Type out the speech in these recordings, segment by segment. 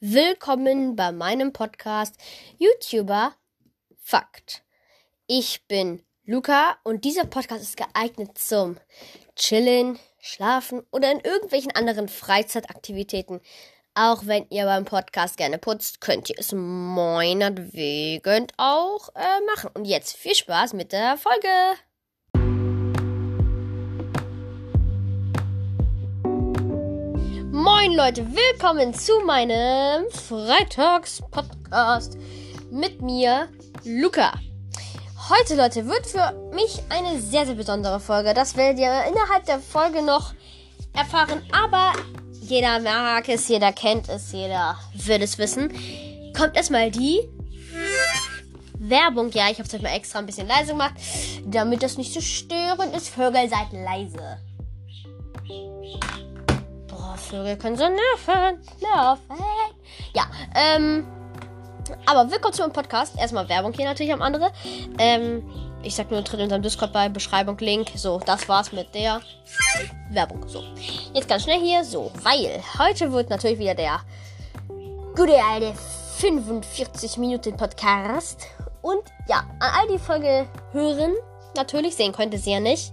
Willkommen bei meinem Podcast YouTuber Fakt. Ich bin Luca und dieser Podcast ist geeignet zum Chillen, Schlafen oder in irgendwelchen anderen Freizeitaktivitäten. Auch wenn ihr beim Podcast gerne putzt, könnt ihr es meinetwegen auch äh, machen. Und jetzt viel Spaß mit der Folge. Moin Leute, willkommen zu meinem Freitags-Podcast mit mir, Luca. Heute, Leute, wird für mich eine sehr, sehr besondere Folge. Das werdet ihr innerhalb der Folge noch erfahren. Aber jeder mag es, jeder kennt es, jeder wird es wissen. Kommt erstmal die Werbung. Ja, ich habe es euch mal extra ein bisschen leise gemacht, damit das nicht so störend ist. Vögel, seid leise. Vögel können so nerven. Nerven. Ja, ähm. Aber willkommen zu meinem Podcast. Erstmal Werbung hier natürlich am andere. Ähm, ich sag nur, tritt in unserem Discord bei, Beschreibung, Link. So, das war's mit der Werbung. So, jetzt ganz schnell hier. So, weil heute wird natürlich wieder der gute alte 45 Minuten Podcast. Und ja, an all die Folge hören. Natürlich, sehen könnt ihr sie ja nicht.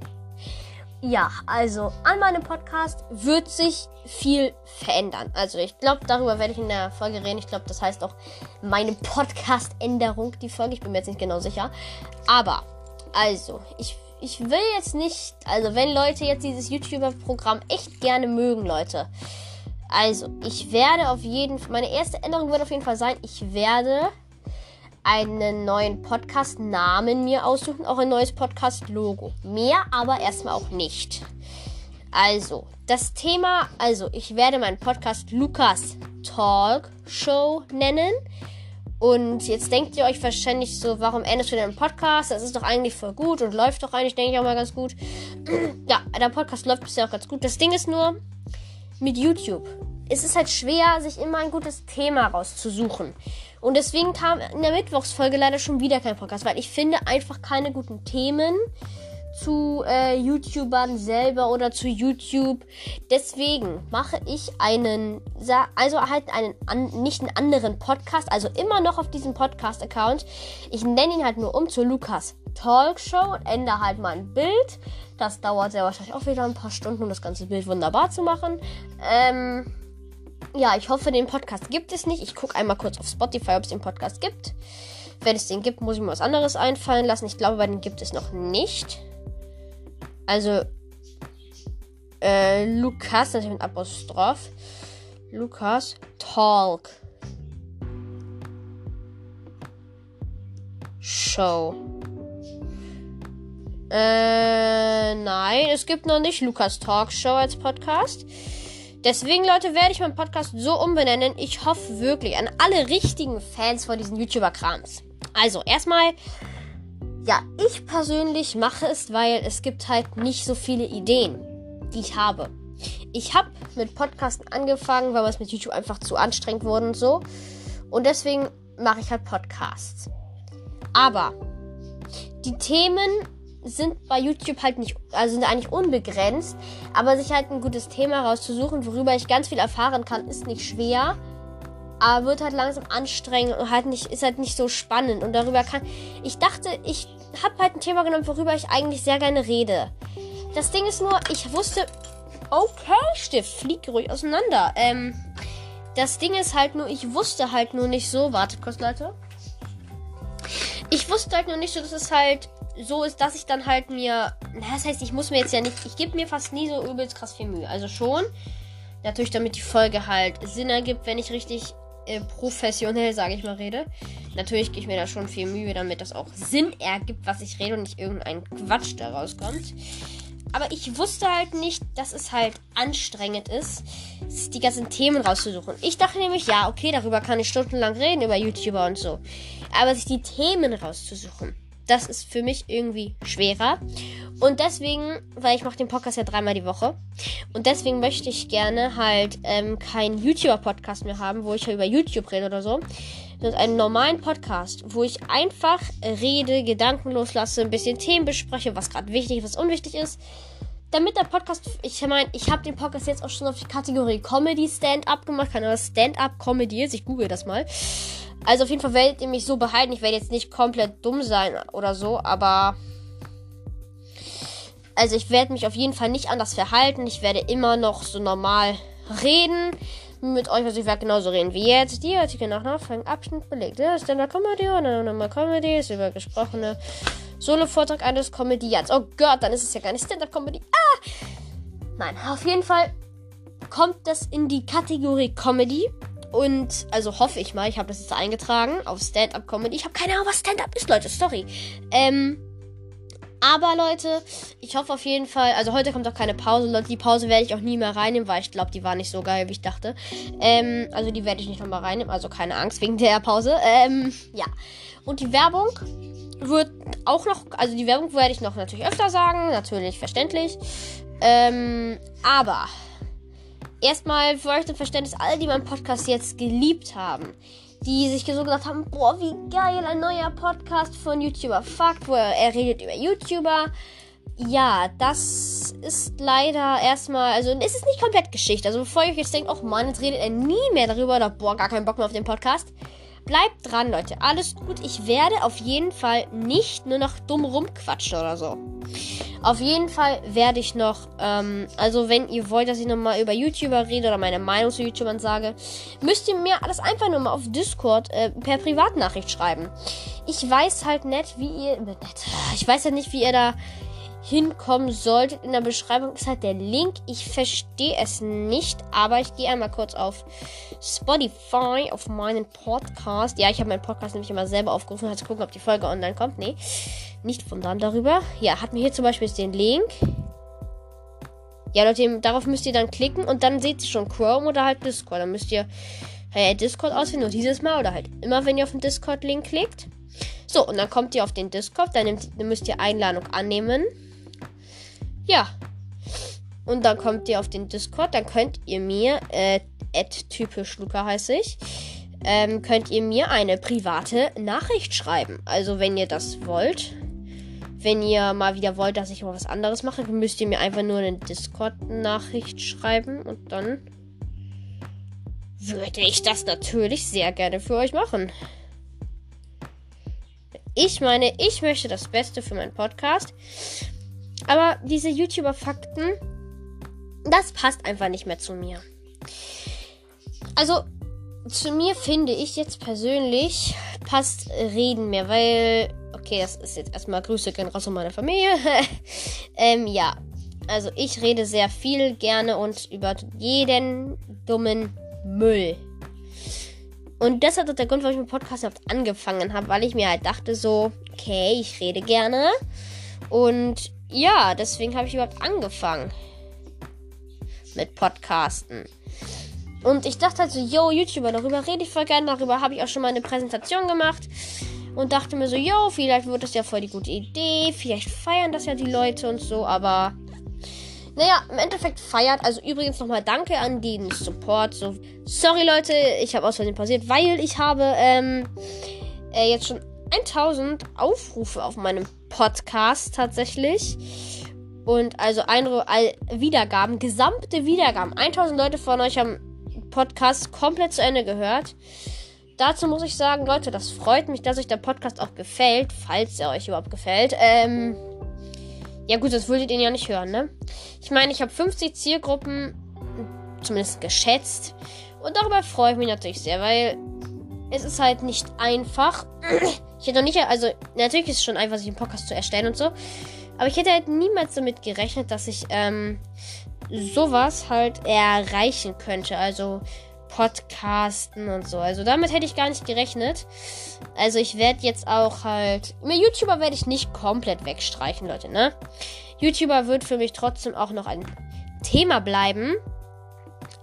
Ja, also an meinem Podcast wird sich viel verändern. Also ich glaube, darüber werde ich in der Folge reden. Ich glaube, das heißt auch meine Podcast-Änderung, die Folge. Ich bin mir jetzt nicht genau sicher. Aber, also, ich, ich will jetzt nicht, also wenn Leute jetzt dieses YouTuber-Programm echt gerne mögen, Leute. Also, ich werde auf jeden Fall, meine erste Änderung wird auf jeden Fall sein, ich werde einen neuen Podcast-Namen mir aussuchen, auch ein neues Podcast-Logo. Mehr aber erstmal auch nicht. Also, das Thema, also ich werde meinen Podcast Lukas Talk Show nennen. Und jetzt denkt ihr euch wahrscheinlich so, warum endest du den Podcast? Das ist doch eigentlich voll gut und läuft doch eigentlich, denke ich auch mal ganz gut. ja, der Podcast läuft bisher auch ganz gut. Das Ding ist nur, mit YouTube es ist halt schwer, sich immer ein gutes Thema rauszusuchen. Und deswegen kam in der Mittwochsfolge leider schon wieder kein Podcast, weil ich finde einfach keine guten Themen zu äh, YouTubern selber oder zu YouTube. Deswegen mache ich einen, also halt einen, an, nicht einen anderen Podcast, also immer noch auf diesem Podcast-Account. Ich nenne ihn halt nur um zu Lukas Talkshow und ändere halt mein Bild. Das dauert sehr wahrscheinlich auch wieder ein paar Stunden, um das ganze Bild wunderbar zu machen. Ähm, ja, ich hoffe, den Podcast gibt es nicht. Ich gucke einmal kurz auf Spotify, ob es den Podcast gibt. Wenn es den gibt, muss ich mir was anderes einfallen lassen. Ich glaube, bei den gibt es noch nicht. Also, äh, Lukas, das ist mit Apostroph. Lukas Talk. Show. Äh, nein, es gibt noch nicht Lukas Talk Show als Podcast. Deswegen, Leute, werde ich meinen Podcast so umbenennen. Ich hoffe wirklich an alle richtigen Fans von diesen YouTuber-Krams. Also, erstmal, ja, ich persönlich mache es, weil es gibt halt nicht so viele Ideen, die ich habe. Ich habe mit Podcasten angefangen, weil es mit YouTube einfach zu anstrengend wurde und so. Und deswegen mache ich halt Podcasts. Aber die Themen sind bei YouTube halt nicht, also sind eigentlich unbegrenzt. Aber sich halt ein gutes Thema rauszusuchen, worüber ich ganz viel erfahren kann, ist nicht schwer. Aber wird halt langsam anstrengend und halt nicht, ist halt nicht so spannend. Und darüber kann. Ich dachte, ich habe halt ein Thema genommen, worüber ich eigentlich sehr gerne rede. Das Ding ist nur, ich wusste. Okay, Stift, fliegt ruhig auseinander. Ähm. Das Ding ist halt nur, ich wusste halt nur nicht so. Wartet kurz, Leute. Ich wusste halt nur nicht so, dass es halt so ist, dass ich dann halt mir. Das heißt, ich muss mir jetzt ja nicht. Ich gebe mir fast nie so übelst krass viel Mühe. Also schon. Natürlich, damit die Folge halt Sinn ergibt, wenn ich richtig äh, professionell, sage ich mal, rede. Natürlich gebe ich mir da schon viel Mühe, damit das auch Sinn ergibt, was ich rede und nicht irgendein Quatsch da rauskommt. Aber ich wusste halt nicht, dass es halt anstrengend ist, die ganzen Themen rauszusuchen. Ich dachte nämlich, ja, okay, darüber kann ich stundenlang reden, über YouTuber und so. Aber sich die Themen rauszusuchen das ist für mich irgendwie schwerer. Und deswegen, weil ich mache den Podcast ja dreimal die Woche. Und deswegen möchte ich gerne halt ähm, keinen YouTuber-Podcast mehr haben, wo ich ja über YouTube rede oder so. Sondern einen normalen Podcast, wo ich einfach rede, Gedanken loslasse, ein bisschen Themen bespreche, was gerade wichtig, was unwichtig ist. Damit der Podcast, ich meine, ich habe den Podcast jetzt auch schon auf die Kategorie Comedy Stand-up gemacht, kann aber Stand-up Comedy ist. Ich google das mal. Also auf jeden Fall werdet ihr mich so behalten. Ich werde jetzt nicht komplett dumm sein oder so, aber also ich werde mich auf jeden Fall nicht anders verhalten. Ich werde immer noch so normal reden mit euch. Also ich werde genauso reden wie jetzt. Die heutige nach Nachfragen Abschnitt belegt. Ist eine Comedy oder eine Comedy ist über gesprochene Solo-Vortrag eines Komödiants. Oh Gott, dann ist es ja gar nicht Stand-Up-Comedy. Ah! Nein, auf jeden Fall kommt das in die Kategorie Comedy. Und also hoffe ich mal, ich habe das jetzt eingetragen auf Stand-Up-Comedy. Ich habe keine Ahnung, was Stand-Up ist, Leute. Sorry. Ähm, aber Leute, ich hoffe auf jeden Fall, also heute kommt auch keine Pause. Leute, die Pause werde ich auch nie mehr reinnehmen, weil ich glaube, die war nicht so geil, wie ich dachte. Ähm, also die werde ich nicht nochmal reinnehmen, also keine Angst wegen der Pause. Ähm, ja. Und die Werbung wird auch noch, also die Werbung werde ich noch natürlich öfter sagen, natürlich verständlich. Ähm, aber erstmal für euch zum Verständnis, alle, die meinen Podcast jetzt geliebt haben, die sich so gedacht haben, boah, wie geil, ein neuer Podcast von YouTuber Fakt, wo er, er redet über YouTuber. Ja, das ist leider erstmal, also es ist nicht komplett Geschichte. Also bevor ihr euch jetzt denkt, oh Mann, jetzt redet er nie mehr darüber oder boah, gar keinen Bock mehr auf den Podcast. Bleibt dran, Leute. Alles gut. Ich werde auf jeden Fall nicht nur noch dumm rumquatschen oder so. Auf jeden Fall werde ich noch, ähm, also wenn ihr wollt, dass ich nochmal über YouTuber rede oder meine Meinung zu YouTubern sage, müsst ihr mir alles einfach nur mal auf Discord äh, per Privatnachricht schreiben. Ich weiß halt nicht, wie ihr, nicht, ich weiß halt nicht, wie ihr da hinkommen solltet. In der Beschreibung ist halt der Link. Ich verstehe es nicht, aber ich gehe einmal kurz auf Spotify, auf meinen Podcast. Ja, ich habe meinen Podcast nämlich immer selber aufgerufen, halt zu gucken, ob die Folge online kommt. Nee, nicht von dann darüber. Ja, hat mir hier zum Beispiel den Link. Ja, Leute, darauf müsst ihr dann klicken und dann seht ihr schon Chrome oder halt Discord. Dann müsst ihr äh, Discord auswählen, nur dieses Mal oder halt immer, wenn ihr auf den Discord-Link klickt. So, und dann kommt ihr auf den Discord, dann, nehmt, dann müsst ihr Einladung annehmen. Ja. Und dann kommt ihr auf den Discord, dann könnt ihr mir, äh, typisch Luca heiße ich, ähm, könnt ihr mir eine private Nachricht schreiben. Also wenn ihr das wollt. Wenn ihr mal wieder wollt, dass ich mal was anderes mache, müsst ihr mir einfach nur eine Discord-Nachricht schreiben und dann würde ich das natürlich sehr gerne für euch machen. Ich meine, ich möchte das Beste für meinen Podcast. Aber diese YouTuber-Fakten, das passt einfach nicht mehr zu mir. Also, zu mir finde ich jetzt persönlich passt Reden mehr, weil, okay, das ist jetzt erstmal Grüße gehen raus an meine Familie. ähm, ja, also ich rede sehr viel gerne und über jeden dummen Müll. Und das hat der Grund, warum ich mit Podcast überhaupt angefangen habe, weil ich mir halt dachte so, okay, ich rede gerne und ja, deswegen habe ich überhaupt angefangen mit Podcasten. Und ich dachte halt so, yo, YouTuber, darüber rede ich voll gerne, darüber habe ich auch schon mal eine Präsentation gemacht. Und dachte mir so, yo, vielleicht wird das ja voll die gute Idee, vielleicht feiern das ja die Leute und so, aber naja, im Endeffekt feiert. Also übrigens nochmal danke an den Support. So, sorry Leute, ich habe aus Versehen pausiert, weil ich habe ähm, äh, jetzt schon 1000 Aufrufe auf meinem Podcast tatsächlich. Und also ein, Wiedergaben, gesamte Wiedergaben. 1000 Leute von euch haben Podcast komplett zu Ende gehört. Dazu muss ich sagen, Leute, das freut mich, dass euch der Podcast auch gefällt, falls er euch überhaupt gefällt. Ähm, ja gut, das würdet ihr ja nicht hören, ne? Ich meine, ich habe 50 Zielgruppen zumindest geschätzt. Und darüber freue ich mich natürlich sehr, weil es ist halt nicht einfach. Ich hätte noch nicht, also natürlich ist es schon einfach, sich einen Podcast zu erstellen und so. Aber ich hätte halt niemals damit gerechnet, dass ich ähm, sowas halt erreichen könnte. Also Podcasten und so. Also damit hätte ich gar nicht gerechnet. Also ich werde jetzt auch halt. Mir YouTuber werde ich nicht komplett wegstreichen, Leute, ne? YouTuber wird für mich trotzdem auch noch ein Thema bleiben.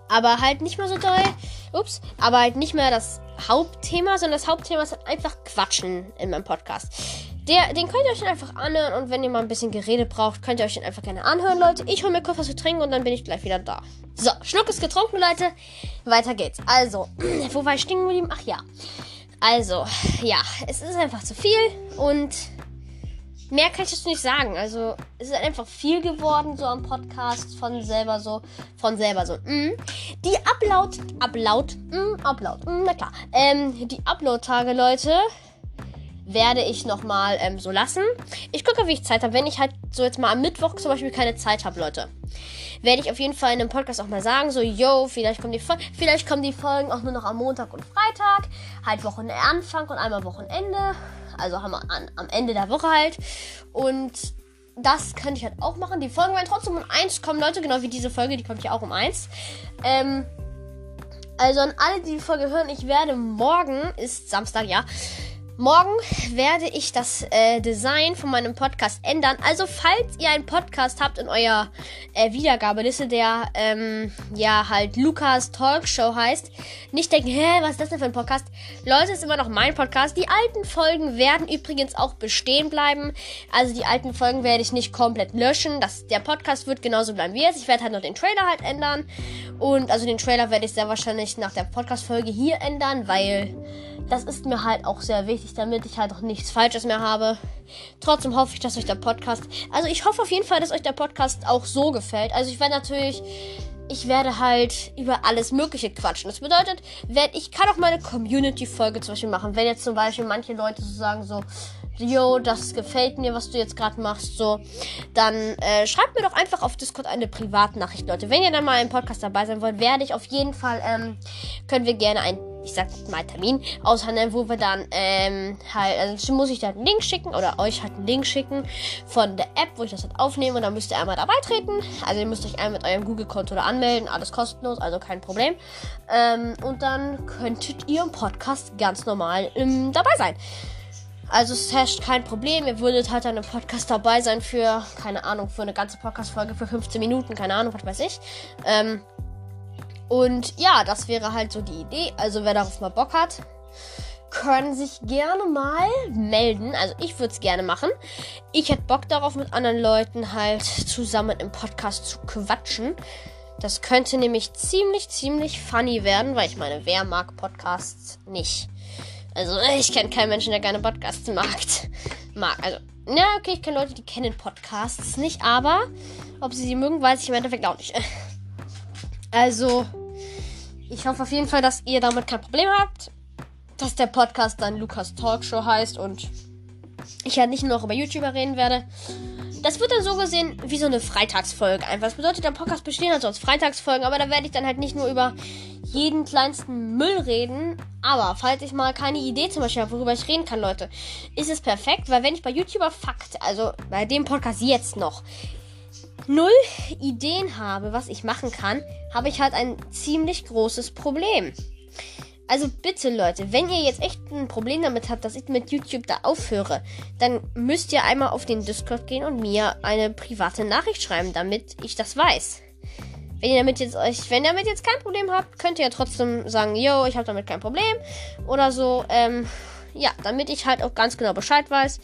Aber halt nicht mehr so doll. Ups. Aber halt nicht mehr das Hauptthema, sondern das Hauptthema ist einfach Quatschen in meinem Podcast. Der, den könnt ihr euch dann einfach anhören und wenn ihr mal ein bisschen Gerede braucht, könnt ihr euch den einfach gerne anhören, Leute. Ich hole mir kurz was zu trinken und dann bin ich gleich wieder da. So, Schluck ist getrunken, Leute. Weiter geht's. Also, wo war ich stehen geblieben? Ach ja. Also, ja, es ist einfach zu viel und mehr kann ich dazu nicht sagen. Also, es ist einfach viel geworden, so am Podcast von selber so, von selber so. Mm. Die Upload, Upload, mm, Upload, mm, na klar. Ähm, die Upload-Tage, Leute, werde ich nochmal ähm, so lassen. Ich gucke, wie ich Zeit habe. Wenn ich halt so jetzt mal am Mittwoch zum Beispiel keine Zeit habe, Leute, werde ich auf jeden Fall in einem Podcast auch mal sagen, so, yo, vielleicht kommen die, vielleicht kommen die Folgen auch nur noch am Montag und Freitag. Halt Wochenanfang und einmal Wochenende. Also haben wir an, am Ende der Woche halt. Und das könnte ich halt auch machen. Die Folgen werden trotzdem um 1 kommen, Leute, genau wie diese Folge, die kommt ja auch um 1. Ähm, also an alle, die die Folge hören, ich werde morgen, ist Samstag, ja, Morgen werde ich das äh, Design von meinem Podcast ändern. Also falls ihr einen Podcast habt in eurer äh, Wiedergabeliste, der ähm, ja halt Lukas Talkshow heißt, nicht denken, hä, was ist das denn für ein Podcast? Leute, ist immer noch mein Podcast. Die alten Folgen werden übrigens auch bestehen bleiben. Also die alten Folgen werde ich nicht komplett löschen. Das, der Podcast wird genauso bleiben wie jetzt. Ich werde halt noch den Trailer halt ändern. Und also den Trailer werde ich sehr wahrscheinlich nach der Podcast-Folge hier ändern, weil das ist mir halt auch sehr wichtig, damit ich halt auch nichts Falsches mehr habe. Trotzdem hoffe ich, dass euch der Podcast. Also ich hoffe auf jeden Fall, dass euch der Podcast auch so gefällt. Also ich werde natürlich. Ich werde halt über alles Mögliche quatschen. Das bedeutet, wenn, ich kann auch meine Community-Folge zum Beispiel machen. Wenn jetzt zum Beispiel manche Leute so sagen so, yo, das gefällt mir, was du jetzt gerade machst, so, dann äh, schreibt mir doch einfach auf Discord eine Privatnachricht, Leute. Wenn ihr dann mal im Podcast dabei sein wollt, werde ich auf jeden Fall, ähm, können wir gerne ein ich sag mal Termin aushandeln, wo wir dann ähm, halt, also muss ich da einen Link schicken oder euch halt einen Link schicken von der App, wo ich das halt aufnehme und dann müsst ihr einmal dabei treten. Also ihr müsst euch einmal mit eurem Google-Konto da anmelden, alles kostenlos, also kein Problem. Ähm, und dann könntet ihr im Podcast ganz normal ähm, dabei sein. Also es herrscht kein Problem. Ihr würdet halt dann im Podcast dabei sein für, keine Ahnung, für eine ganze Podcast-Folge für 15 Minuten, keine Ahnung, was weiß ich. Ähm, und ja, das wäre halt so die Idee. Also wer darauf mal Bock hat, können sich gerne mal melden. Also ich würde es gerne machen. Ich hätte Bock darauf, mit anderen Leuten halt zusammen im Podcast zu quatschen. Das könnte nämlich ziemlich, ziemlich funny werden, weil ich meine, wer mag Podcasts nicht? Also ich kenne keinen Menschen, der gerne Podcasts mag. mag. Also, na, okay, ich kenne Leute, die kennen Podcasts nicht, aber ob sie sie mögen, weiß ich im Endeffekt auch nicht. Also, ich hoffe auf jeden Fall, dass ihr damit kein Problem habt. Dass der Podcast dann Lukas Talkshow heißt und ich ja nicht nur noch über YouTuber reden werde. Das wird dann so gesehen wie so eine Freitagsfolge einfach. Das bedeutet, der Podcast bestehen also aus Freitagsfolgen, aber da werde ich dann halt nicht nur über jeden kleinsten Müll reden. Aber falls ich mal keine Idee zum Beispiel habe, worüber ich reden kann, Leute, ist es perfekt, weil wenn ich bei YouTuber Fakt, also bei dem Podcast jetzt noch, null Ideen habe, was ich machen kann, habe ich halt ein ziemlich großes Problem. Also bitte Leute, wenn ihr jetzt echt ein Problem damit habt, dass ich mit YouTube da aufhöre, dann müsst ihr einmal auf den Discord gehen und mir eine private Nachricht schreiben, damit ich das weiß. Wenn ihr damit jetzt euch, wenn ihr damit jetzt kein Problem habt, könnt ihr ja trotzdem sagen, yo, ich habe damit kein Problem oder so. Ähm, ja, damit ich halt auch ganz genau Bescheid weiß.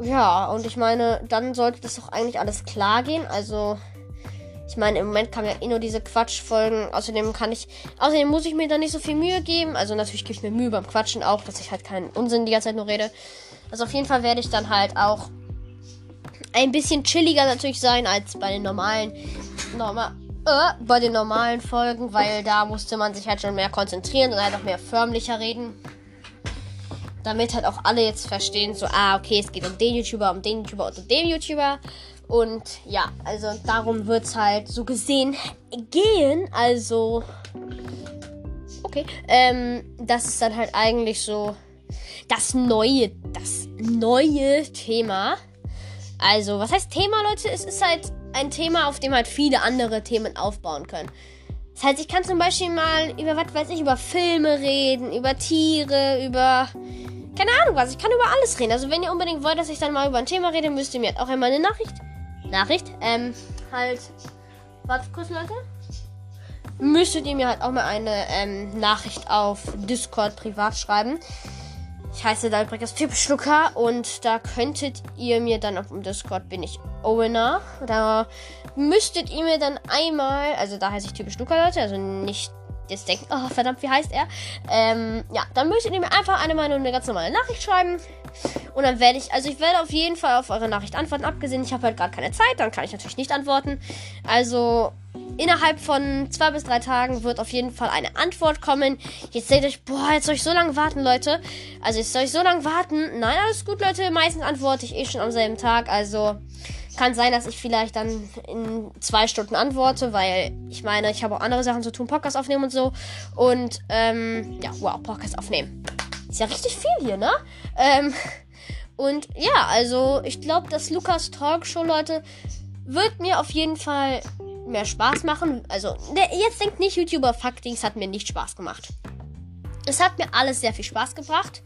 Ja, und ich meine, dann sollte das doch eigentlich alles klar gehen. Also, ich meine, im Moment kamen ja eh nur diese Quatschfolgen. Außerdem kann ich, außerdem muss ich mir da nicht so viel Mühe geben. Also natürlich gebe ich mir Mühe beim Quatschen auch, dass ich halt keinen Unsinn die ganze Zeit nur rede. Also auf jeden Fall werde ich dann halt auch ein bisschen chilliger natürlich sein als bei den normalen, normal, äh, bei den normalen Folgen, weil da musste man sich halt schon mehr konzentrieren und halt auch mehr förmlicher reden damit halt auch alle jetzt verstehen, so, ah, okay, es geht um den YouTuber, um den YouTuber und um den YouTuber. Und ja, also darum wird es halt so gesehen gehen. Also, okay, ähm, das ist dann halt eigentlich so das neue, das neue Thema. Also, was heißt Thema, Leute? Es ist halt ein Thema, auf dem halt viele andere Themen aufbauen können. Das heißt, ich kann zum Beispiel mal über, was weiß ich, über Filme reden, über Tiere, über keine Ahnung was. Ich kann über alles reden. Also wenn ihr unbedingt wollt, dass ich dann mal über ein Thema rede, müsst ihr mir auch einmal eine Nachricht. Nachricht? Ähm, halt. Warte kurz, Leute. Müsstet ihr mir halt auch mal eine ähm, Nachricht auf Discord privat schreiben. Ich heiße Dalbrickers typisch Luca und da könntet ihr mir dann auf dem Discord bin ich Owener. Da müsstet ihr mir dann einmal, also da heiße ich typisch Luca, Leute, also nicht jetzt denken, oh verdammt, wie heißt er? Ähm, ja, dann müsstet ihr mir einfach eine Meinung, eine ganz normale Nachricht schreiben. Und dann werde ich, also ich werde auf jeden Fall auf eure Nachricht antworten. Abgesehen, ich habe halt gerade keine Zeit, dann kann ich natürlich nicht antworten. Also innerhalb von zwei bis drei Tagen wird auf jeden Fall eine Antwort kommen. Jetzt seht euch, boah, jetzt soll ich so lange warten, Leute. Also jetzt soll ich so lange warten. Nein, alles gut, Leute. Meistens antworte ich eh schon am selben Tag. Also kann sein, dass ich vielleicht dann in zwei Stunden antworte, weil ich meine, ich habe auch andere Sachen zu tun, Podcast aufnehmen und so. Und ähm, ja, wow, Podcast aufnehmen. Ist ja richtig viel hier, ne? Ähm, und ja, also ich glaube, das Lukas Talkshow, Leute, wird mir auf jeden Fall mehr Spaß machen. Also, der, jetzt denkt nicht, YouTuber Fuckdings hat mir nicht Spaß gemacht. Es hat mir alles sehr viel Spaß gebracht.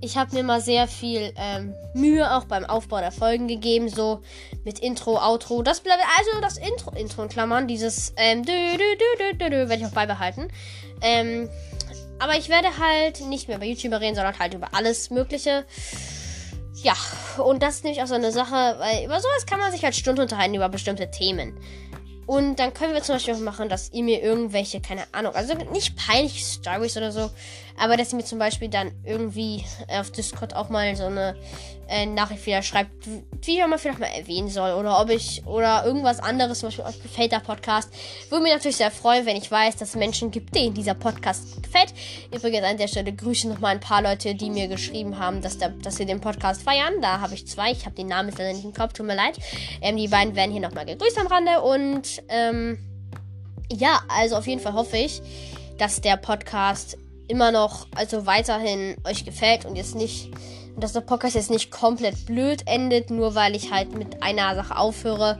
Ich habe mir mal sehr viel ähm, Mühe auch beim Aufbau der Folgen gegeben, so mit Intro, Outro. Das bleibt also das Intro, Intro in Klammern, dieses ähm, dü, dü, dü, werde ich auch beibehalten. Ähm, aber ich werde halt nicht mehr über YouTuber reden, sondern halt über alles Mögliche. Ja, und das ist nämlich auch so eine Sache, weil über sowas kann man sich halt Stunden unterhalten über bestimmte Themen. Und dann können wir zum Beispiel auch machen, dass ihr mir irgendwelche, keine Ahnung, also nicht peinliche Stories oder so, aber dass ihr mir zum Beispiel dann irgendwie auf Discord auch mal so eine äh, Nachricht wieder schreibt, wie ich mal vielleicht mal erwähnen soll oder ob ich oder irgendwas anderes, zum Beispiel euch gefällt der Podcast. Würde mich natürlich sehr freuen, wenn ich weiß, dass es Menschen gibt, denen dieser Podcast gefällt. Übrigens an der Stelle grüße noch mal ein paar Leute, die mir geschrieben haben, dass, der, dass sie den Podcast feiern. Da habe ich zwei. Ich habe den Namen jetzt leider nicht im Kopf, tut mir leid. Ähm, die beiden werden hier noch mal gegrüßt am Rande und ähm, ja, also auf jeden Fall hoffe ich, dass der Podcast immer noch, also weiterhin euch gefällt und jetzt nicht, dass der Podcast jetzt nicht komplett blöd endet, nur weil ich halt mit einer Sache aufhöre.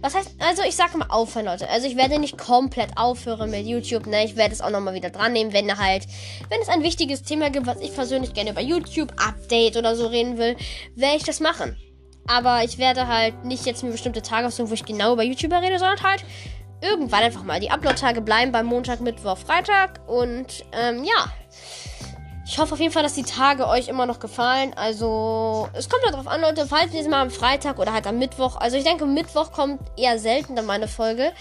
Was heißt, also ich sage mal aufhören, Leute. Also ich werde nicht komplett aufhören mit YouTube, ne? Ich werde es auch nochmal wieder dran nehmen, wenn halt, wenn es ein wichtiges Thema gibt, was ich persönlich gerne über YouTube Update oder so reden will, werde ich das machen. Aber ich werde halt nicht jetzt mir bestimmte Tage aussuchen, wo ich genau über YouTuber rede, sondern halt irgendwann einfach mal. Die Upload-Tage bleiben beim Montag, Mittwoch, Freitag. Und ähm, ja. Ich hoffe auf jeden Fall, dass die Tage euch immer noch gefallen. Also, es kommt darauf an, Leute, falls ihr es mal am Freitag oder halt am Mittwoch. Also, ich denke, Mittwoch kommt eher selten dann meine Folge.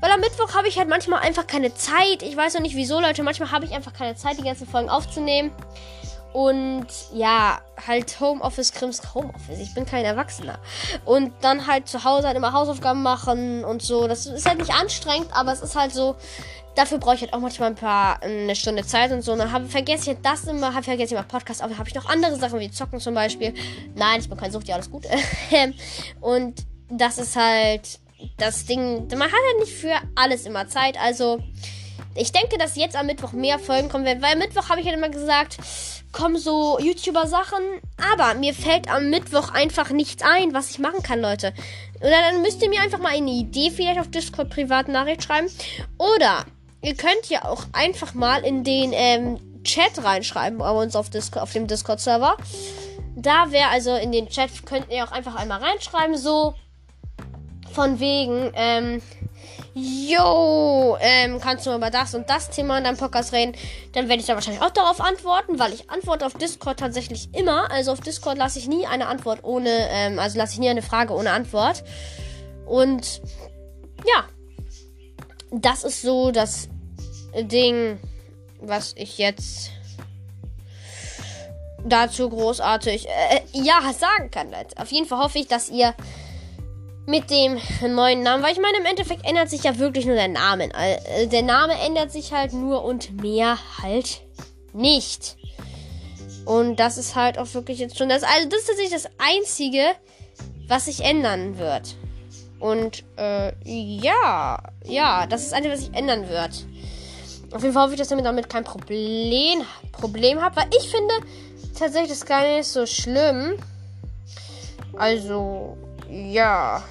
Weil am Mittwoch habe ich halt manchmal einfach keine Zeit. Ich weiß noch nicht wieso, Leute. Manchmal habe ich einfach keine Zeit, die ganzen Folgen aufzunehmen. Und ja, halt Homeoffice, Krims Homeoffice. Ich bin kein Erwachsener. Und dann halt zu Hause halt immer Hausaufgaben machen und so. Das ist halt nicht anstrengend, aber es ist halt so. Dafür brauche ich halt auch manchmal ein paar eine Stunde Zeit und so. Und dann hab, vergesse ich halt das immer, hab, vergesse ich mal Podcast, aber habe ich noch andere Sachen wie Zocken zum Beispiel. Nein, ich bin kein Sucht, ja, alles gut. und das ist halt das Ding. Man hat halt nicht für alles immer Zeit. Also, ich denke, dass jetzt am Mittwoch mehr Folgen kommen werden, weil am Mittwoch habe ich halt immer gesagt, kommen so YouTuber-Sachen, aber mir fällt am Mittwoch einfach nichts ein, was ich machen kann, Leute. Oder dann müsst ihr mir einfach mal eine Idee vielleicht auf Discord privaten Nachricht schreiben. Oder ihr könnt ja auch einfach mal in den ähm, Chat reinschreiben bei uns auf, Discord, auf dem Discord-Server. Da wäre also in den Chat, könnt ihr auch einfach einmal reinschreiben, so von wegen, ähm, yo, ähm, kannst du über das und das Thema in deinem Podcast reden, dann werde ich da wahrscheinlich auch darauf antworten, weil ich antworte auf Discord tatsächlich immer. Also auf Discord lasse ich nie eine Antwort ohne, ähm, also lasse ich nie eine Frage ohne Antwort. Und ja, das ist so das Ding, was ich jetzt dazu großartig äh, ja sagen kann. Auf jeden Fall hoffe ich, dass ihr mit dem neuen Namen, weil ich meine, im Endeffekt ändert sich ja wirklich nur der Name. Äh, der Name ändert sich halt nur und mehr halt nicht. Und das ist halt auch wirklich jetzt schon das. Also, das ist tatsächlich das Einzige, was sich ändern wird. Und, äh, ja. Ja, das ist Einzige, was sich ändern wird. Auf jeden Fall hoffe ich, dass ihr damit kein Problem, Problem habt, weil ich finde tatsächlich das gar nicht so schlimm. Also, ja.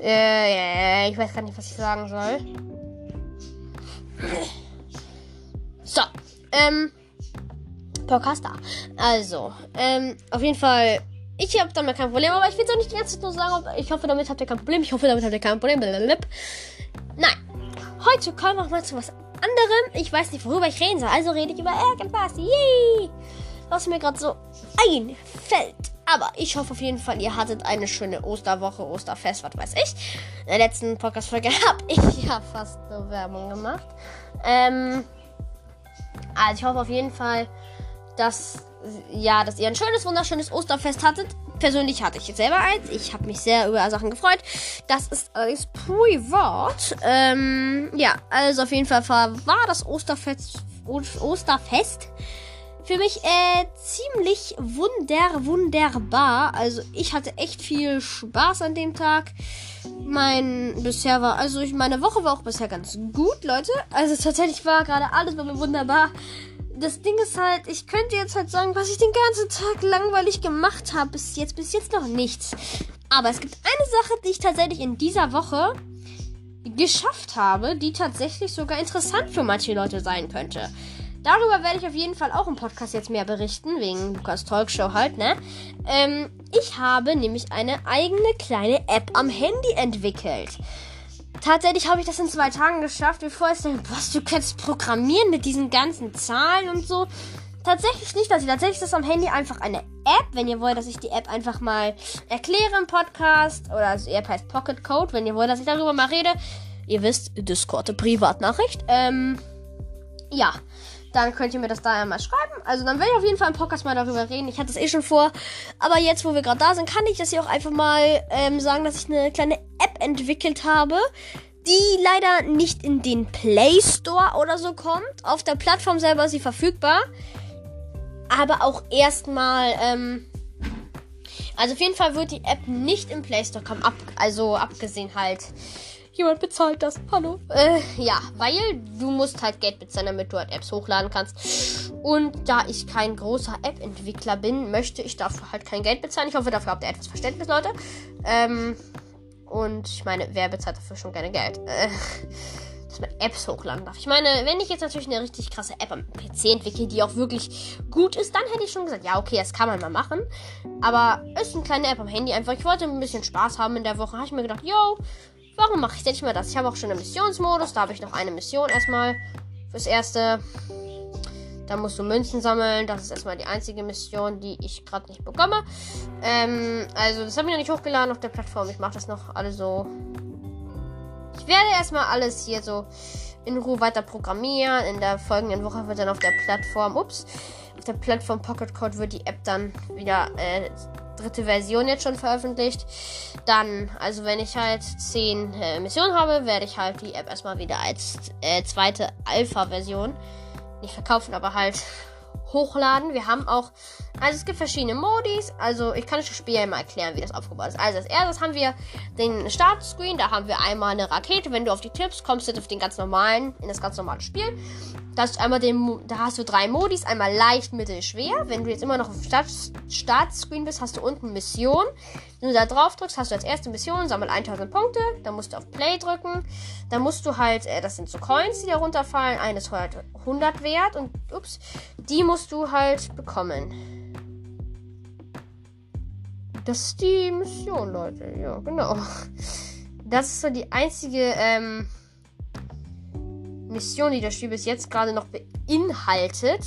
Äh, ich weiß gar nicht, was ich sagen soll. So, ähm, Podcaster. Also, ähm, auf jeden Fall, ich habe damit kein Problem, aber ich will es auch nicht die ganze Zeit nur sagen, ich hoffe, damit habt ihr kein Problem, ich hoffe, damit habt ihr kein Problem. Blablabla. Nein, heute kommen wir mal zu was anderem. Ich weiß nicht, worüber ich reden soll, also rede ich über irgendwas. Yay! was mir gerade so einfällt. Aber ich hoffe auf jeden Fall, ihr hattet eine schöne Osterwoche, Osterfest, was weiß ich. In der letzten Podcast-Folge habe ich ja fast eine Werbung gemacht. Ähm, Also ich hoffe auf jeden Fall, dass ja, dass ihr ein schönes, wunderschönes Osterfest hattet. Persönlich hatte ich selber eins. Ich habe mich sehr über Sachen gefreut. Das ist allerdings privat. Ähm, ja, also auf jeden Fall war das Osterfest, Osterfest für mich äh, ziemlich wunder, wunderbar. Also ich hatte echt viel Spaß an dem Tag. Mein bisher war, also ich, meine Woche war auch bisher ganz gut, Leute. Also tatsächlich war gerade alles bei mir wunderbar das Ding ist halt, ich könnte jetzt halt sagen, was ich den ganzen Tag langweilig gemacht habe. Bis jetzt, bis jetzt noch nichts. Aber es gibt eine Sache, die ich tatsächlich in dieser Woche geschafft habe, die tatsächlich sogar interessant für manche Leute sein könnte. Darüber werde ich auf jeden Fall auch im Podcast jetzt mehr berichten, wegen Lukas Talkshow halt, ne? Ähm, ich habe nämlich eine eigene kleine App am Handy entwickelt. Tatsächlich habe ich das in zwei Tagen geschafft. Bevor es dann, was, du kannst programmieren mit diesen ganzen Zahlen und so. Tatsächlich nicht, dass ich tatsächlich das am Handy einfach eine App, wenn ihr wollt, dass ich die App einfach mal erkläre im Podcast. Oder also die App heißt Pocket Code, wenn ihr wollt, dass ich darüber mal rede. Ihr wisst, Discord, Privatnachricht. Ähm, ja dann könnt ihr mir das da einmal schreiben. Also dann werde ich auf jeden Fall im Podcast mal darüber reden. Ich hatte es eh schon vor. Aber jetzt, wo wir gerade da sind, kann ich das hier auch einfach mal ähm, sagen, dass ich eine kleine App entwickelt habe, die leider nicht in den Play Store oder so kommt. Auf der Plattform selber ist sie verfügbar. Aber auch erstmal, ähm, also auf jeden Fall wird die App nicht im Play Store kommen. Ab, also abgesehen halt Jemand bezahlt das. Hallo. Äh, ja, weil du musst halt Geld bezahlen, damit du halt Apps hochladen kannst. Und da ich kein großer App-Entwickler bin, möchte ich dafür halt kein Geld bezahlen. Ich hoffe, dafür habt ihr etwas Verständnis, Leute. Ähm, und ich meine, wer bezahlt dafür schon gerne Geld? Äh, dass man Apps hochladen darf. Ich meine, wenn ich jetzt natürlich eine richtig krasse App am PC entwickle, die auch wirklich gut ist, dann hätte ich schon gesagt, ja, okay, das kann man mal machen. Aber ist eine kleine App am Handy einfach. Ich wollte ein bisschen Spaß haben in der Woche. Habe ich mir gedacht, yo, Warum mache ich denn nicht mal das? Ich habe auch schon einen Missionsmodus. Da habe ich noch eine Mission erstmal fürs Erste. Da musst du Münzen sammeln. Das ist erstmal die einzige Mission, die ich gerade nicht bekomme. Ähm, also, das habe ich noch nicht hochgeladen auf der Plattform. Ich mache das noch alles so. Ich werde erstmal alles hier so in Ruhe weiter programmieren. In der folgenden Woche wird dann auf der Plattform, ups, auf der Plattform Pocket Code wird die App dann wieder äh, dritte Version jetzt schon veröffentlicht. Dann, also wenn ich halt 10 äh, Missionen habe, werde ich halt die App erstmal wieder als äh, zweite Alpha-Version nicht verkaufen, aber halt hochladen. Wir haben auch, also es gibt verschiedene Modis. Also ich kann euch das Spiel ja mal erklären, wie das aufgebaut ist. Also als erstes haben wir den Startscreen. Da haben wir einmal eine Rakete. Wenn du auf die tippst, kommst du auf den ganz normalen, in das ganz normale Spiel. Da hast du einmal den, da hast du drei Modis. Einmal leicht, mittel, schwer. Wenn du jetzt immer noch auf Start, Startscreen bist, hast du unten Mission. Wenn du da drauf drückst, hast du als erste Mission, sammel 1000 Punkte. Dann musst du auf Play drücken. Dann musst du halt, äh, das sind so Coins, die da runterfallen. Eines halt 100 wert. Und, ups, die musst du halt bekommen. Das ist die Mission, Leute. Ja, genau. Das ist so die einzige ähm, Mission, die das Spiel bis jetzt gerade noch beinhaltet.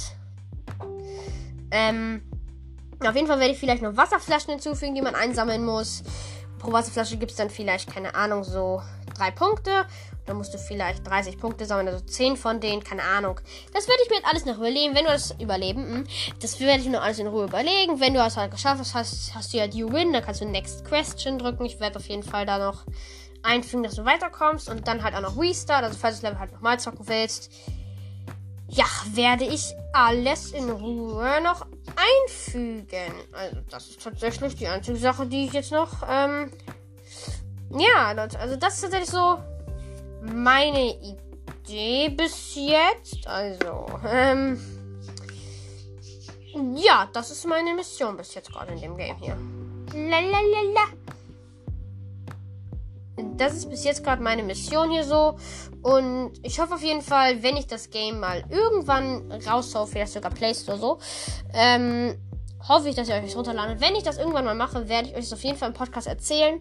Ähm, auf jeden Fall werde ich vielleicht noch Wasserflaschen hinzufügen, die man einsammeln muss. Pro Wasserflasche gibt es dann vielleicht, keine Ahnung, so drei Punkte. Dann musst du vielleicht 30 Punkte sammeln, also 10 von denen, keine Ahnung. Das werde ich mir jetzt alles noch überlegen. Wenn du das überleben, hm, das werde ich mir alles in Ruhe überlegen. Wenn du das halt geschafft hast, hast, hast du ja die Win, dann kannst du Next Question drücken. Ich werde auf jeden Fall da noch einfügen, dass du weiterkommst. Und dann halt auch noch Restart, also falls du das Level halt nochmal zocken willst. Ja, werde ich alles in Ruhe noch einfügen. Also, das ist tatsächlich die einzige Sache, die ich jetzt noch. Ähm, ja, Leute, also das ist tatsächlich so meine Idee bis jetzt. Also, ähm. Ja, das ist meine Mission bis jetzt gerade in dem Game hier. Lalalala. Das ist bis jetzt gerade meine Mission hier so. Und ich hoffe auf jeden Fall, wenn ich das Game mal irgendwann raushau, vielleicht sogar Play Store so, ähm, hoffe ich, dass ihr euch das runterladet. Wenn ich das irgendwann mal mache, werde ich euch das auf jeden Fall im Podcast erzählen,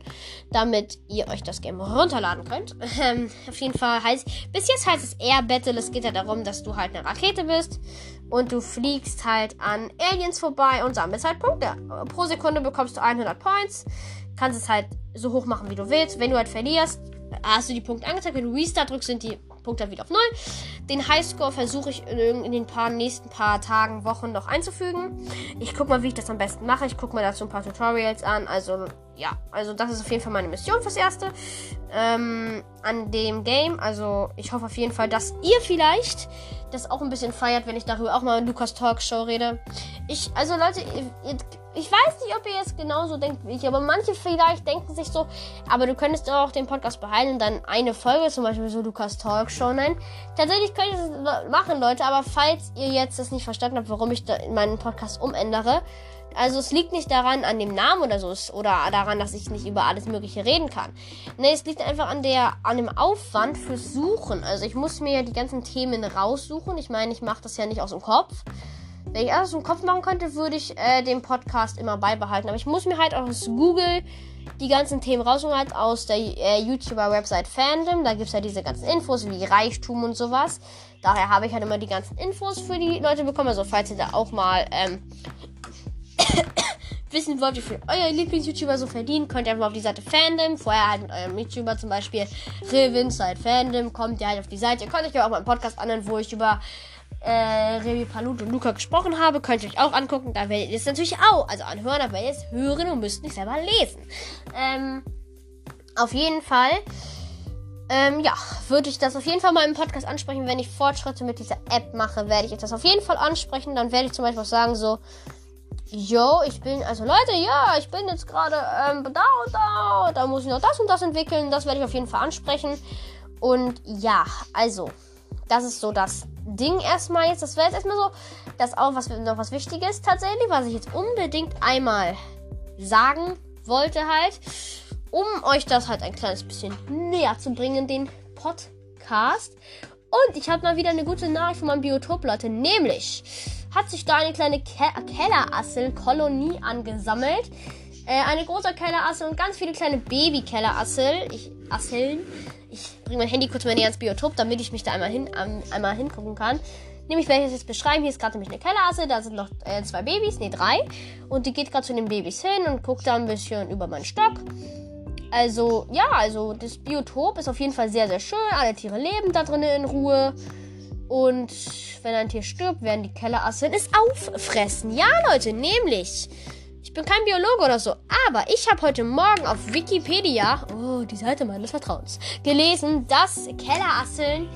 damit ihr euch das Game runterladen könnt. Ähm, auf jeden Fall heißt, bis jetzt heißt es Air Battle. Es geht ja darum, dass du halt eine Rakete bist und du fliegst halt an Aliens vorbei und sammelst halt Punkte. Pro Sekunde bekommst du 100 Points. Kannst es halt so hoch machen, wie du willst. Wenn du halt verlierst, hast du die Punkte angezeigt. Wenn du Restart drückst, sind die Punkt dann wieder auf 0. Den Highscore versuche ich in, in den paar nächsten paar Tagen, Wochen noch einzufügen. Ich gucke mal, wie ich das am besten mache. Ich gucke mir dazu ein paar Tutorials an. Also, ja, also das ist auf jeden Fall meine Mission fürs Erste. Ähm, an dem Game. Also, ich hoffe auf jeden Fall, dass ihr vielleicht das auch ein bisschen feiert, wenn ich darüber auch mal in Lukas Talkshow rede. Ich, also Leute, ihr, ich weiß nicht, ob ihr jetzt genauso denkt wie ich, aber manche vielleicht denken sich so, aber du könntest auch den Podcast behalten und dann eine Folge, zum Beispiel so Lukas Talkshow nennen. Tatsächlich könnt ihr das machen, Leute, aber falls ihr jetzt das nicht verstanden habt, warum ich meinen Podcast umändere, also es liegt nicht daran an dem Namen oder so oder daran, dass ich nicht über alles Mögliche reden kann. Nee, es liegt einfach an der an dem Aufwand fürs Suchen. Also ich muss mir ja die ganzen Themen raussuchen. Ich meine, ich mache das ja nicht aus dem Kopf. Wenn ich alles aus dem Kopf machen könnte, würde ich äh, den Podcast immer beibehalten. Aber ich muss mir halt aus Google die ganzen Themen raussuchen, halt aus der äh, YouTuber-Website Fandom. Da gibt es ja diese ganzen Infos wie Reichtum und sowas. Daher habe ich halt immer die ganzen Infos für die Leute bekommen. Also falls ihr da auch mal ähm, wissen wollt, wie viel euer Lieblings-YouTuber so verdient, könnt ihr einfach auf die Seite Fandom. Vorher halt mit eurem YouTuber zum Beispiel Revinside Fandom. Kommt ihr halt auf die Seite. Ihr könnt euch ja auch mal einen Podcast anhören, wo ich über äh, Remy Palut und Luca gesprochen habe. Könnt ihr euch auch angucken. Da werdet ihr es natürlich auch, also anhören, aber werdet ihr es hören und müsst nicht selber lesen. Ähm, auf jeden Fall. Ähm, ja, würde ich das auf jeden Fall mal im Podcast ansprechen. Wenn ich Fortschritte mit dieser App mache, werde ich das auf jeden Fall ansprechen. Dann werde ich zum Beispiel auch sagen, so, yo, ich bin, also Leute, ja, ich bin jetzt gerade ähm, da und da, da muss ich noch das und das entwickeln. Das werde ich auf jeden Fall ansprechen. Und ja, also, das ist so das Ding erstmal jetzt. Das wäre jetzt erstmal so, das auch was noch was Wichtiges tatsächlich, was ich jetzt unbedingt einmal sagen wollte halt, um euch das halt ein kleines bisschen näher zu bringen, den Podcast. Und ich habe mal wieder eine gute Nachricht von meinem Biotop, Leute, nämlich hat sich da eine kleine Ke Kellerassel-Kolonie angesammelt. Äh, eine große Kellerassel und ganz viele kleine Baby-Kellerassel. Ich, Asseln. Ich bringe mein Handy kurz mal näher ins Biotop, damit ich mich da einmal, hin, um, einmal hingucken kann. Nämlich werde ich das jetzt beschreiben. Hier ist gerade nämlich eine Kellerasse. Da sind noch äh, zwei Babys, ne, drei. Und die geht gerade zu den Babys hin und guckt da ein bisschen über meinen Stock. Also, ja, also das Biotop ist auf jeden Fall sehr, sehr schön. Alle Tiere leben da drinnen in Ruhe. Und wenn ein Tier stirbt, werden die Kellerasseln es auffressen. Ja, Leute, nämlich. Ich bin kein Biologe oder so, aber ich habe heute Morgen auf Wikipedia, oh, die Seite meines Vertrauens, gelesen, dass Kellerasseln,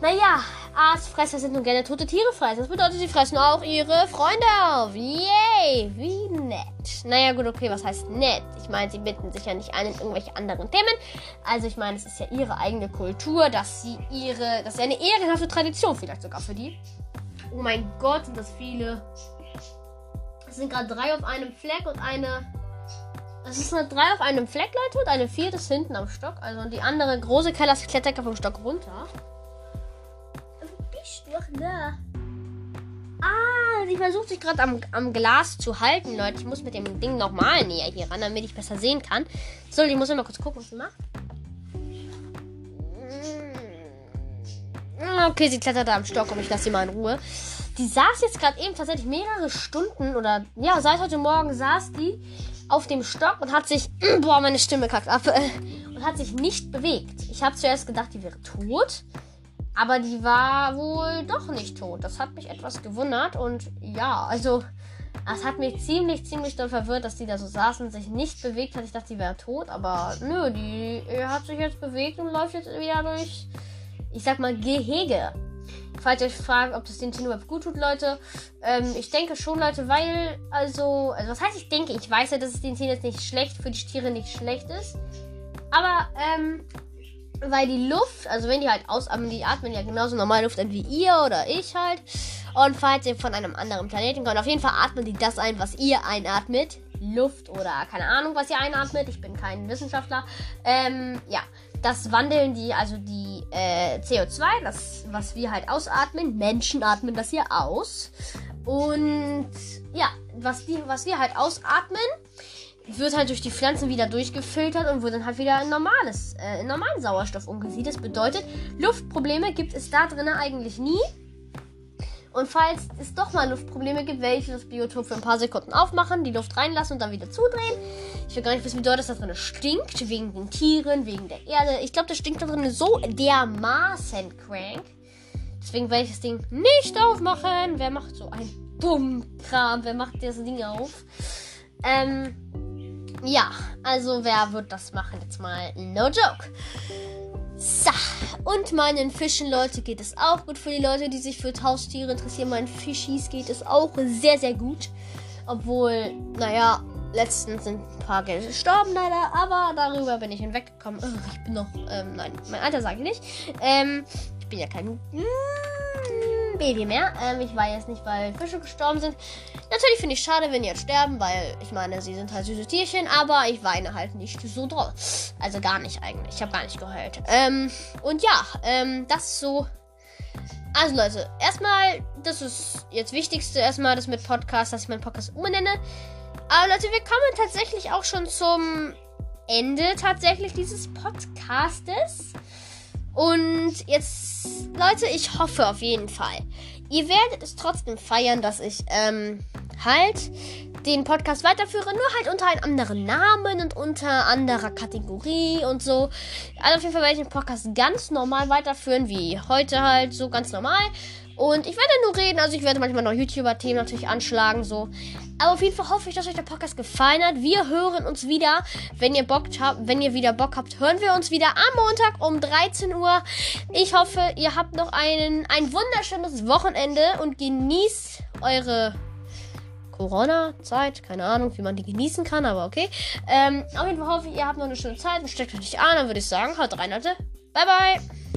naja, Aasfresser sind und gerne tote Tiere fressen. Das bedeutet, sie fressen auch ihre Freunde auf. Yay, wie nett. Naja, gut, okay, was heißt nett? Ich meine, sie bitten sich ja nicht ein in irgendwelche anderen Themen. Also, ich meine, es ist ja ihre eigene Kultur, dass sie ihre, das ist ja eine ehrenhafte Tradition vielleicht sogar für die. Oh mein Gott, sind das viele. Es sind gerade drei auf einem Fleck und eine das ist eine 3 auf einem Fleck, Leute, und eine 4 ist hinten am Stock. Also die andere große Keller klettert vom Stock runter doch da? Ah, sie versucht sich gerade am, am Glas zu halten, Leute. Ich muss mit dem Ding nochmal näher hier ran, damit ich besser sehen kann. So, ich muss mal kurz gucken, was sie macht. Mm. Okay, sie klettert am Stock und ich lasse sie mal in Ruhe. Die saß jetzt gerade eben tatsächlich mehrere Stunden oder ja, seit heute Morgen saß die auf dem Stock und hat sich, boah, meine Stimme kackt ab, und hat sich nicht bewegt. Ich habe zuerst gedacht, die wäre tot. Aber die war wohl doch nicht tot. Das hat mich etwas gewundert. Und ja, also, es hat mich ziemlich, ziemlich doll verwirrt, dass die da so saß und sich nicht bewegt hat. Ich dachte, die wäre tot. Aber nö, die hat sich jetzt bewegt und läuft jetzt wieder durch, ich sag mal, Gehege. Falls ihr euch fragt, ob das den Tieren überhaupt gut tut, Leute. Ähm, ich denke schon, Leute, weil, also, also, was heißt ich denke? Ich weiß ja, dass es den Tieren jetzt nicht schlecht, für die Tiere nicht schlecht ist. Aber, ähm, weil die Luft, also wenn die halt ausatmen, die atmen ja genauso normal Luft ein wie ihr oder ich halt. Und falls ihr von einem anderen Planeten kommt, auf jeden Fall atmen die das ein, was ihr einatmet. Luft oder keine Ahnung, was ihr einatmet. Ich bin kein Wissenschaftler. Ähm, ja, das wandeln die, also die äh, CO2, das, was wir halt ausatmen. Menschen atmen das hier aus. Und ja, was, die, was wir halt ausatmen, wird halt durch die Pflanzen wieder durchgefiltert und wird dann halt wieder in normales, äh, in normalen Sauerstoff umgesiedelt. Das bedeutet, Luftprobleme gibt es da drinnen eigentlich nie. Und falls es doch mal Luftprobleme gibt, werde ich das Biotop für ein paar Sekunden aufmachen, die Luft reinlassen und dann wieder zudrehen. Ich will gar nicht wissen, wie doll das da drin stinkt. Wegen den Tieren, wegen der Erde. Ich glaube, das stinkt da drin so dermaßen crank. Deswegen werde ich das Ding nicht aufmachen. Wer macht so ein dumm Kram? Wer macht das Ding auf? Ähm, ja, also wer wird das machen? Jetzt mal no joke. So, und meinen Fischen, Leute, geht es auch gut. Für die Leute, die sich für Haustiere interessieren, meinen Fischis geht es auch sehr, sehr gut. Obwohl, naja, letztens sind ein paar gestorben leider, aber darüber bin ich hinweggekommen. Ich bin noch, ähm, nein, mein Alter sage ich nicht. Ähm, ich bin ja kein mm, Baby mehr. Ähm, ich weiß nicht, weil Fische gestorben sind. Natürlich finde ich schade, wenn die jetzt sterben, weil ich meine, sie sind halt süße Tierchen, aber ich weine halt nicht so doll. Also gar nicht eigentlich. Ich habe gar nicht geheult. Ähm, und ja, ähm, das ist so. Also Leute, erstmal, das ist jetzt Wichtigste, erstmal das mit Podcast, dass ich meinen Podcast umbenenne. Aber Leute, wir kommen tatsächlich auch schon zum Ende tatsächlich dieses Podcastes. Und jetzt, Leute, ich hoffe auf jeden Fall, ihr werdet es trotzdem feiern, dass ich ähm, halt den Podcast weiterführe, nur halt unter einem anderen Namen und unter anderer Kategorie und so. Also auf jeden Fall werde ich den Podcast ganz normal weiterführen, wie heute halt, so ganz normal. Und ich werde nur reden, also ich werde manchmal noch YouTuber-Themen natürlich anschlagen, so. Aber auf jeden Fall hoffe ich, dass euch der Podcast gefallen hat. Wir hören uns wieder, wenn ihr Bock habt, wenn ihr wieder Bock habt, hören wir uns wieder am Montag um 13 Uhr. Ich hoffe, ihr habt noch einen, ein wunderschönes Wochenende und genießt eure Corona-Zeit. Keine Ahnung, wie man die genießen kann, aber okay. Ähm, auf jeden Fall hoffe ich, ihr habt noch eine schöne Zeit und steckt euch nicht an. Dann würde ich sagen, haut rein, Leute. Bye, bye.